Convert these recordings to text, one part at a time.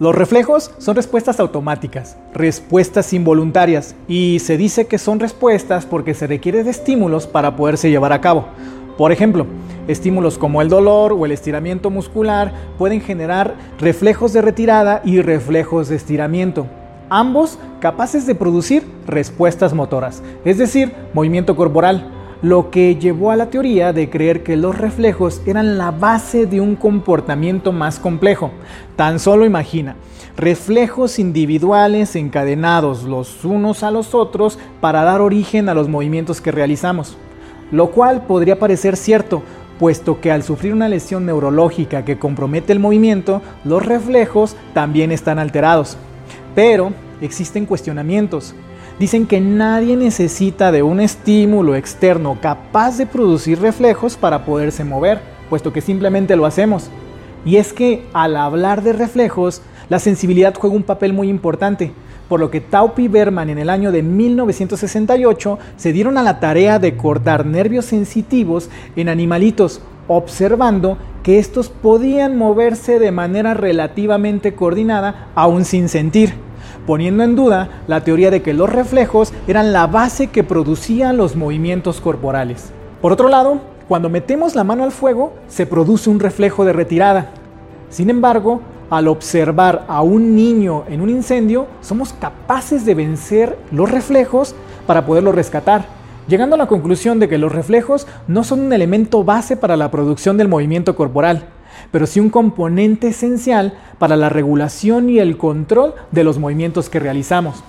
Los reflejos son respuestas automáticas, respuestas involuntarias, y se dice que son respuestas porque se requiere de estímulos para poderse llevar a cabo. Por ejemplo, estímulos como el dolor o el estiramiento muscular pueden generar reflejos de retirada y reflejos de estiramiento, ambos capaces de producir respuestas motoras, es decir, movimiento corporal lo que llevó a la teoría de creer que los reflejos eran la base de un comportamiento más complejo. Tan solo imagina, reflejos individuales encadenados los unos a los otros para dar origen a los movimientos que realizamos. Lo cual podría parecer cierto, puesto que al sufrir una lesión neurológica que compromete el movimiento, los reflejos también están alterados. Pero existen cuestionamientos. Dicen que nadie necesita de un estímulo externo capaz de producir reflejos para poderse mover, puesto que simplemente lo hacemos. Y es que al hablar de reflejos, la sensibilidad juega un papel muy importante, por lo que Taupi y Berman en el año de 1968 se dieron a la tarea de cortar nervios sensitivos en animalitos, observando que estos podían moverse de manera relativamente coordinada aún sin sentir poniendo en duda la teoría de que los reflejos eran la base que producían los movimientos corporales. Por otro lado, cuando metemos la mano al fuego, se produce un reflejo de retirada. Sin embargo, al observar a un niño en un incendio, somos capaces de vencer los reflejos para poderlo rescatar, llegando a la conclusión de que los reflejos no son un elemento base para la producción del movimiento corporal, pero sí un componente esencial para la regulación y el control de los movimientos que realizamos.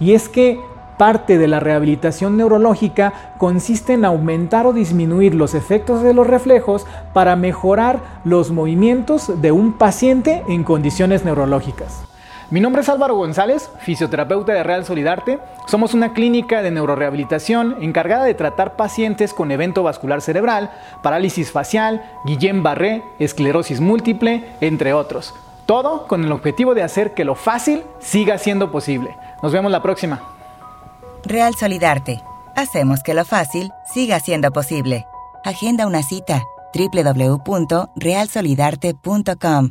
Y es que parte de la rehabilitación neurológica consiste en aumentar o disminuir los efectos de los reflejos para mejorar los movimientos de un paciente en condiciones neurológicas. Mi nombre es Álvaro González, fisioterapeuta de Real Solidarte. Somos una clínica de neurorehabilitación encargada de tratar pacientes con evento vascular cerebral, parálisis facial, Guillain-Barré, esclerosis múltiple, entre otros. Todo con el objetivo de hacer que lo fácil siga siendo posible. Nos vemos la próxima. Real Solidarte. Hacemos que lo fácil siga siendo posible. Agenda una cita www.realsolidarte.com